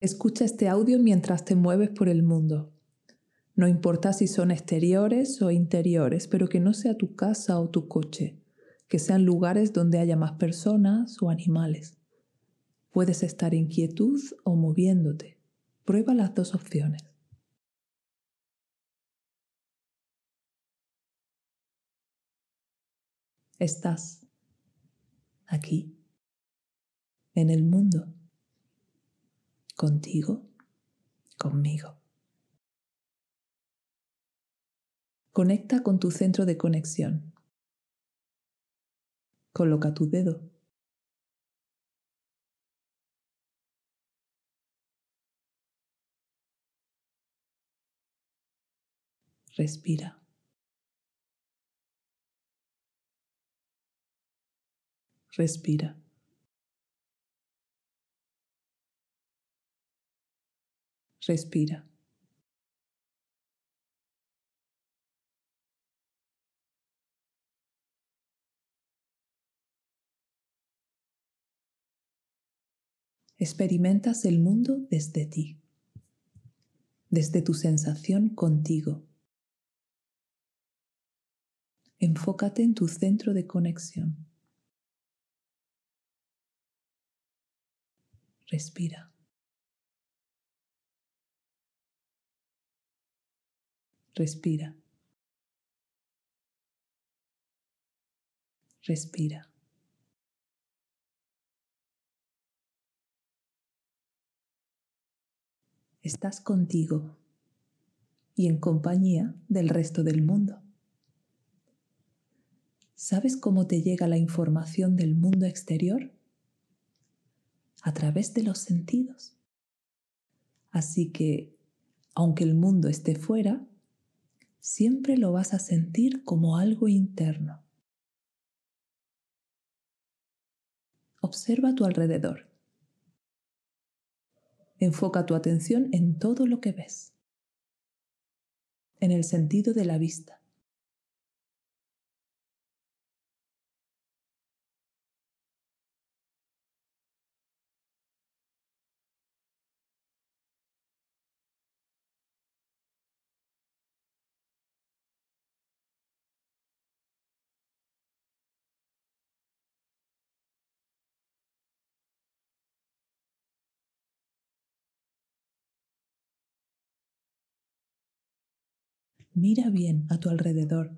Escucha este audio mientras te mueves por el mundo. No importa si son exteriores o interiores, pero que no sea tu casa o tu coche, que sean lugares donde haya más personas o animales. Puedes estar en quietud o moviéndote. Prueba las dos opciones. Estás aquí, en el mundo contigo, conmigo. Conecta con tu centro de conexión. Coloca tu dedo. Respira. Respira. Respira. Experimentas el mundo desde ti, desde tu sensación contigo. Enfócate en tu centro de conexión. Respira. Respira. Respira. Estás contigo y en compañía del resto del mundo. ¿Sabes cómo te llega la información del mundo exterior? A través de los sentidos. Así que, aunque el mundo esté fuera, siempre lo vas a sentir como algo interno. Observa tu alrededor. Enfoca tu atención en todo lo que ves, en el sentido de la vista. Mira bien a tu alrededor,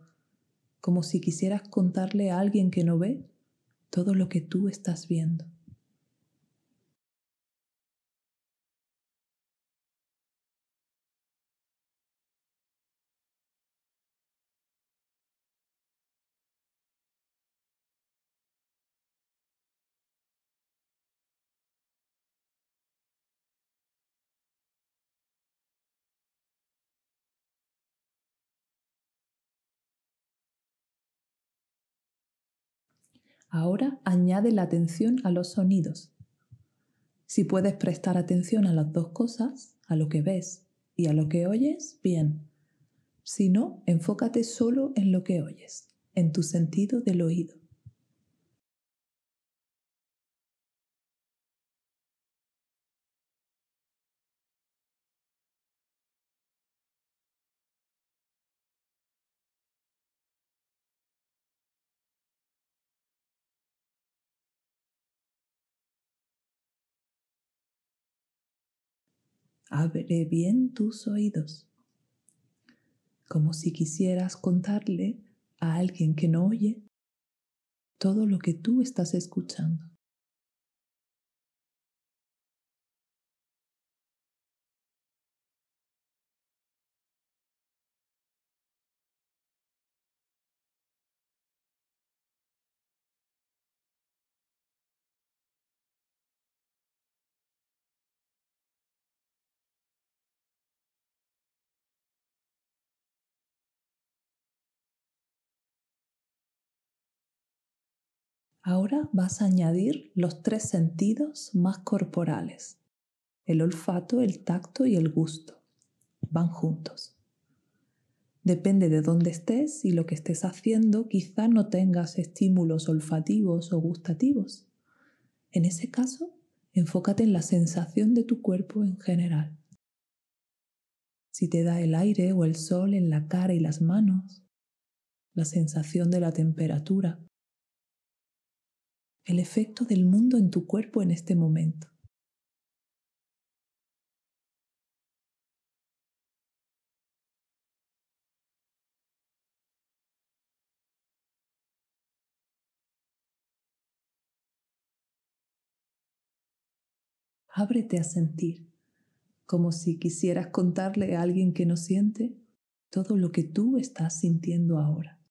como si quisieras contarle a alguien que no ve todo lo que tú estás viendo. Ahora añade la atención a los sonidos. Si puedes prestar atención a las dos cosas, a lo que ves y a lo que oyes, bien. Si no, enfócate solo en lo que oyes, en tu sentido del oído. Abre bien tus oídos, como si quisieras contarle a alguien que no oye todo lo que tú estás escuchando. Ahora vas a añadir los tres sentidos más corporales, el olfato, el tacto y el gusto. Van juntos. Depende de dónde estés y lo que estés haciendo, quizá no tengas estímulos olfativos o gustativos. En ese caso, Enfócate en la sensación de tu cuerpo en general. Si te da el aire o el sol en la cara y las manos, la sensación de la temperatura, el efecto del mundo en tu cuerpo en este momento. Ábrete a sentir, como si quisieras contarle a alguien que no siente todo lo que tú estás sintiendo ahora.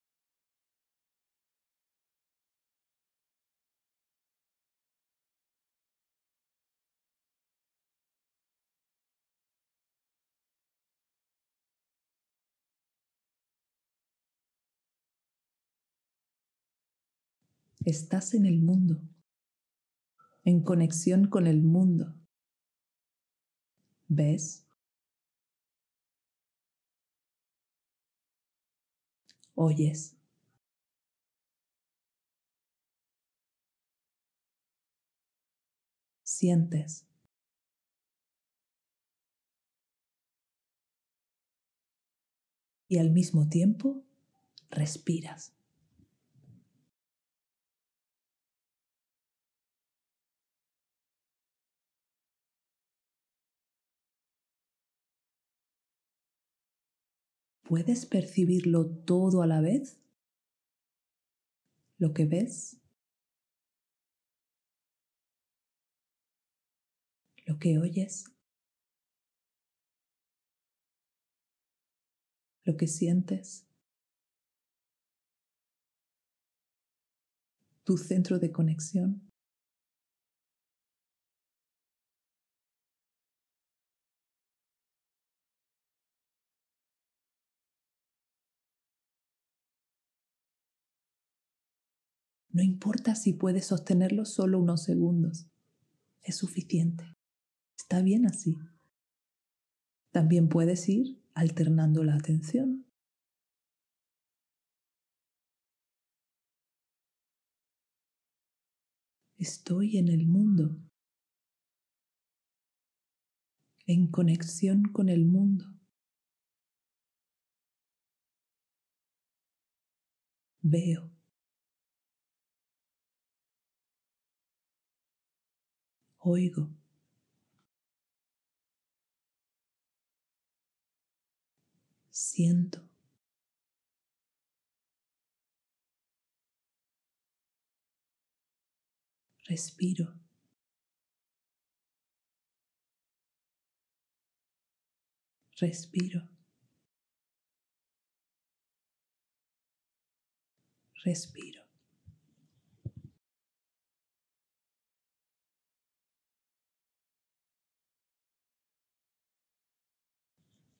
Estás en el mundo en conexión con el mundo. ¿Ves? Oyes. Sientes. Y al mismo tiempo respiras. ¿Puedes percibirlo todo a la vez? Lo que ves, lo que oyes, lo que sientes, tu centro de conexión. No importa si puedes sostenerlo solo unos segundos. Es suficiente. Está bien así. También puedes ir alternando la atención. Estoy en el mundo, en conexión con el mundo. Veo. Oigo. Siento. Respiro. Respiro. Respiro.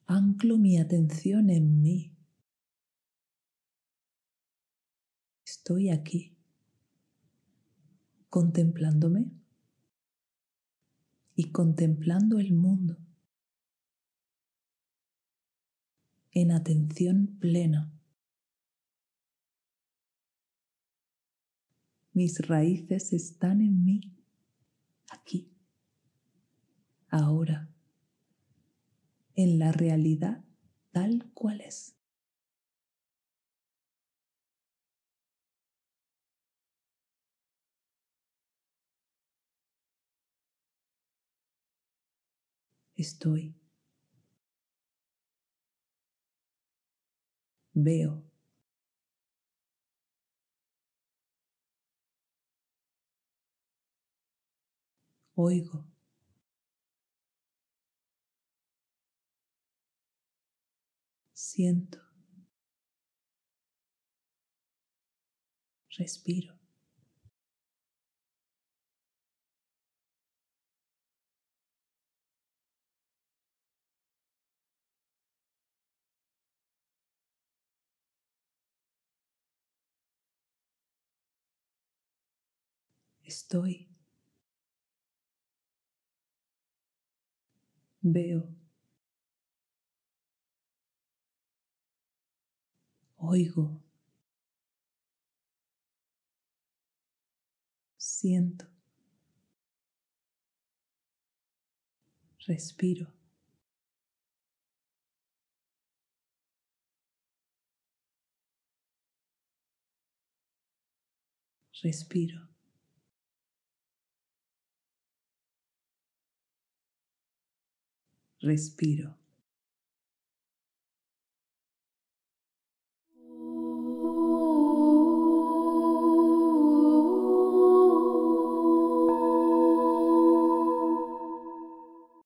Anclo mi atención en mí. Estoy aquí, contemplándome. Y contemplando el mundo. En atención plena. Mis raíces están en mí, aquí, ahora en la realidad tal cual es. Estoy. Veo. Oigo. Siento, respiro. Estoy. Veo. Oigo, siento. Respiro. Respiro. Respiro.